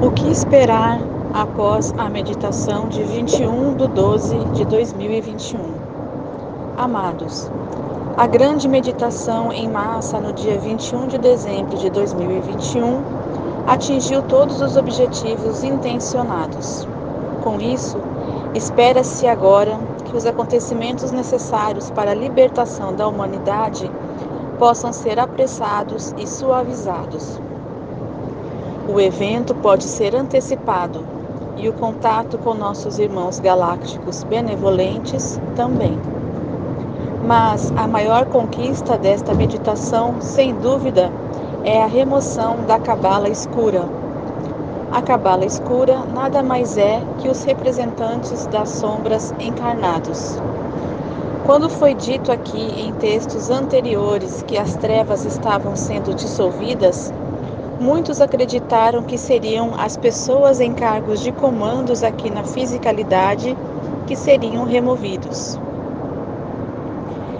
O que esperar após a meditação de 21 de 12 de 2021? Amados, a grande meditação em massa no dia 21 de dezembro de 2021 atingiu todos os objetivos intencionados. Com isso, espera-se agora que os acontecimentos necessários para a libertação da humanidade possam ser apressados e suavizados. O evento pode ser antecipado e o contato com nossos irmãos galácticos benevolentes também. Mas a maior conquista desta meditação, sem dúvida, é a remoção da cabala escura. A cabala escura nada mais é que os representantes das sombras encarnados. Quando foi dito aqui em textos anteriores que as trevas estavam sendo dissolvidas, muitos acreditaram que seriam as pessoas em cargos de comandos aqui na fisicalidade que seriam removidos.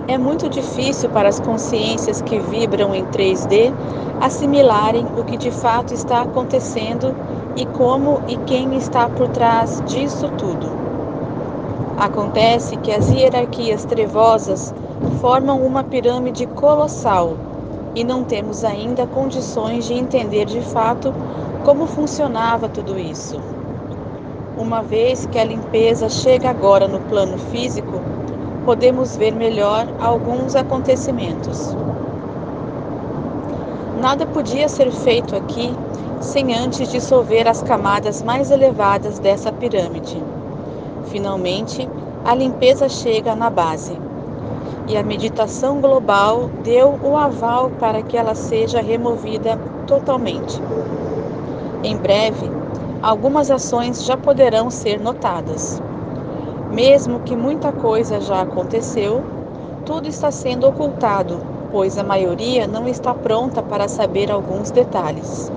É muito difícil para as consciências que vibram em 3D assimilarem o que de fato está acontecendo e como e quem está por trás disso tudo. Acontece que as hierarquias trevosas formam uma pirâmide colossal e não temos ainda condições de entender de fato como funcionava tudo isso. Uma vez que a limpeza chega agora no plano físico, podemos ver melhor alguns acontecimentos. Nada podia ser feito aqui sem antes dissolver as camadas mais elevadas dessa pirâmide. Finalmente, a limpeza chega na base e a meditação global deu o aval para que ela seja removida totalmente. Em breve, algumas ações já poderão ser notadas. Mesmo que muita coisa já aconteceu, tudo está sendo ocultado, pois a maioria não está pronta para saber alguns detalhes.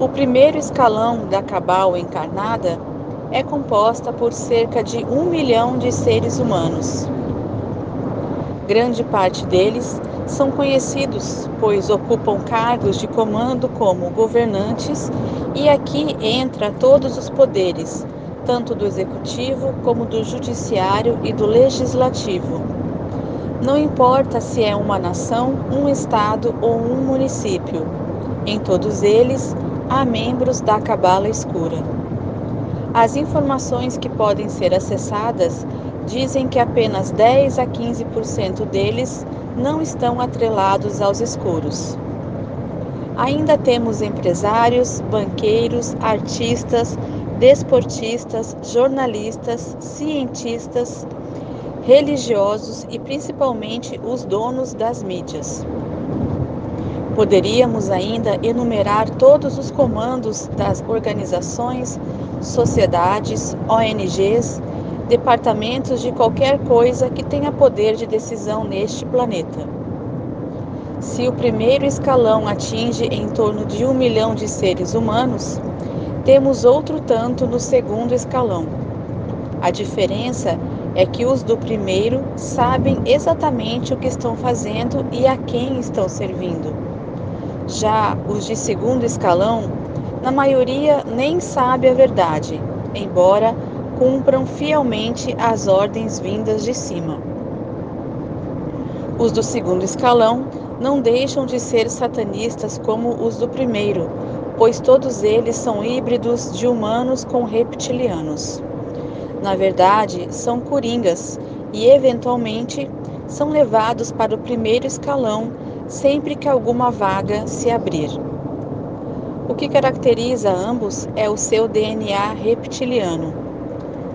O primeiro escalão da Cabal encarnada é composta por cerca de um milhão de seres humanos. Grande parte deles são conhecidos, pois ocupam cargos de comando como governantes, e aqui entra todos os poderes, tanto do executivo como do judiciário e do legislativo. Não importa se é uma nação, um estado ou um município, em todos eles há membros da Cabala Escura. As informações que podem ser acessadas dizem que apenas 10 a 15% deles não estão atrelados aos escuros. Ainda temos empresários, banqueiros, artistas, desportistas, jornalistas, cientistas, religiosos e principalmente os donos das mídias. Poderíamos ainda enumerar todos os comandos das organizações, sociedades, ONGs departamentos de qualquer coisa que tenha poder de decisão neste planeta. Se o primeiro escalão atinge em torno de um milhão de seres humanos, temos outro tanto no segundo escalão. A diferença é que os do primeiro sabem exatamente o que estão fazendo e a quem estão servindo. Já os de segundo escalão, na maioria nem sabe a verdade, embora cumpram fielmente as ordens vindas de cima. Os do segundo escalão não deixam de ser satanistas como os do primeiro, pois todos eles são híbridos de humanos com reptilianos. Na verdade, são coringas e, eventualmente, são levados para o primeiro escalão sempre que alguma vaga se abrir. O que caracteriza ambos é o seu DNA reptiliano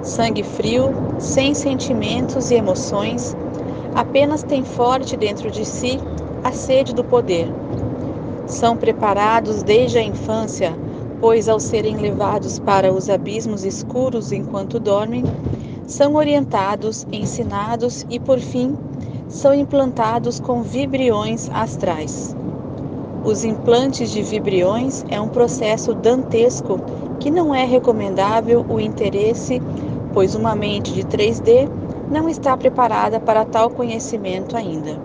sangue frio, sem sentimentos e emoções, apenas tem forte dentro de si a sede do poder. São preparados desde a infância, pois ao serem levados para os abismos escuros enquanto dormem, são orientados, ensinados e, por fim, são implantados com vibriões astrais. Os implantes de vibriões é um processo dantesco que não é recomendável o interesse pois uma mente de 3D não está preparada para tal conhecimento ainda.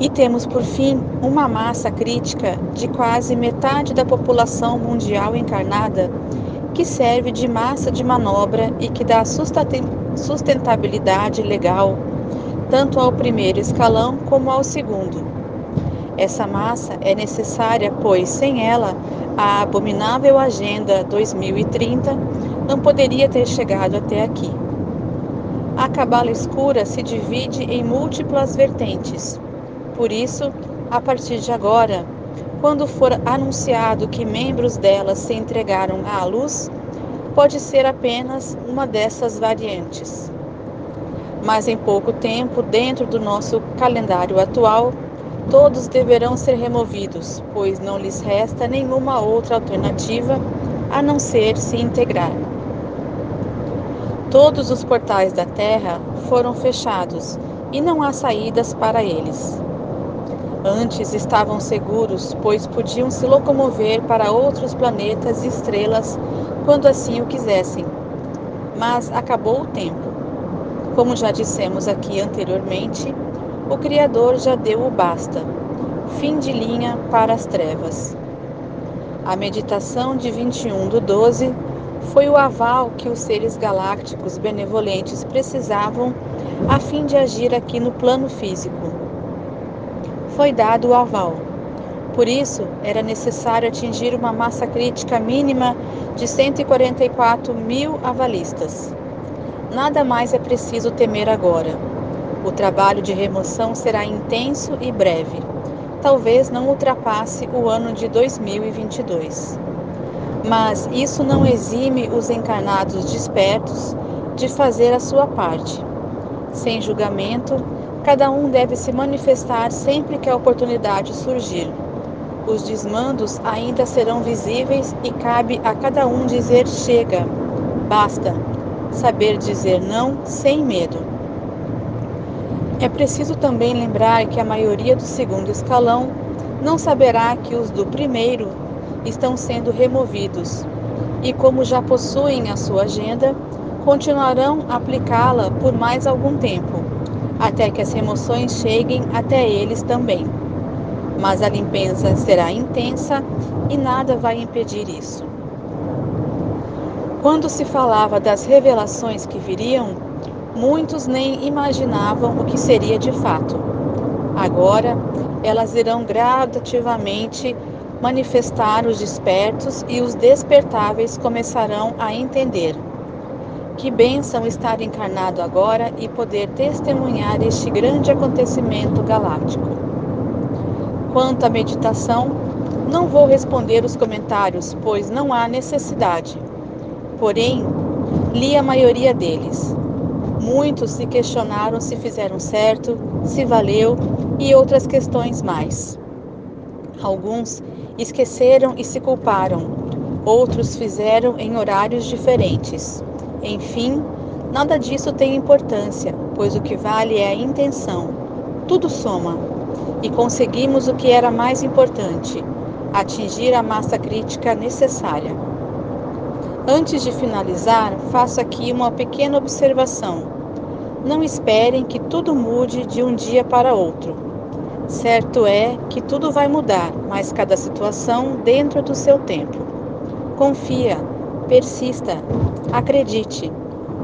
E temos, por fim, uma massa crítica de quase metade da população mundial encarnada que serve de massa de manobra e que dá sustentabilidade legal tanto ao primeiro escalão como ao segundo. Essa massa é necessária, pois sem ela, a abominável Agenda 2030 não poderia ter chegado até aqui. A cabala escura se divide em múltiplas vertentes. Por isso, a partir de agora, quando for anunciado que membros dela se entregaram à luz, pode ser apenas uma dessas variantes. Mas em pouco tempo, dentro do nosso calendário atual, todos deverão ser removidos, pois não lhes resta nenhuma outra alternativa a não ser se integrar. Todos os portais da Terra foram fechados e não há saídas para eles. Antes estavam seguros, pois podiam se locomover para outros planetas e estrelas quando assim o quisessem. Mas acabou o tempo. Como já dissemos aqui anteriormente, o Criador já deu o basta. Fim de linha para as trevas. A meditação de 21 do 12 foi o aval que os seres galácticos benevolentes precisavam a fim de agir aqui no plano físico foi dado o aval. Por isso, era necessário atingir uma massa crítica mínima de 144 mil avalistas. Nada mais é preciso temer agora. O trabalho de remoção será intenso e breve. Talvez não ultrapasse o ano de 2022. Mas isso não exime os encarnados despertos de fazer a sua parte. Sem julgamento, Cada um deve se manifestar sempre que a oportunidade surgir. Os desmandos ainda serão visíveis e cabe a cada um dizer chega, basta, saber dizer não sem medo. É preciso também lembrar que a maioria do segundo escalão não saberá que os do primeiro estão sendo removidos e, como já possuem a sua agenda, continuarão a aplicá-la por mais algum tempo até que as remoções cheguem até eles também. Mas a limpeza será intensa e nada vai impedir isso. Quando se falava das revelações que viriam, muitos nem imaginavam o que seria de fato. Agora, elas irão gradativamente manifestar os despertos e os despertáveis começarão a entender que bênção estar encarnado agora e poder testemunhar este grande acontecimento galáctico. Quanto à meditação, não vou responder os comentários, pois não há necessidade. Porém, li a maioria deles. Muitos se questionaram se fizeram certo, se valeu e outras questões mais. Alguns esqueceram e se culparam, outros fizeram em horários diferentes. Enfim, nada disso tem importância, pois o que vale é a intenção. Tudo soma. E conseguimos o que era mais importante: atingir a massa crítica necessária. Antes de finalizar, faço aqui uma pequena observação. Não esperem que tudo mude de um dia para outro. Certo é que tudo vai mudar, mas cada situação dentro do seu tempo. Confia, Persista, acredite,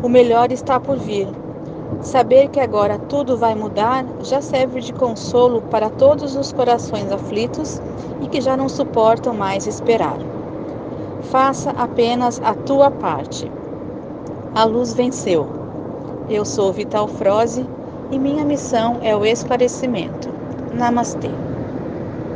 o melhor está por vir. Saber que agora tudo vai mudar já serve de consolo para todos os corações aflitos e que já não suportam mais esperar. Faça apenas a tua parte. A luz venceu. Eu sou Vital Froze e minha missão é o esclarecimento. नमस्ते।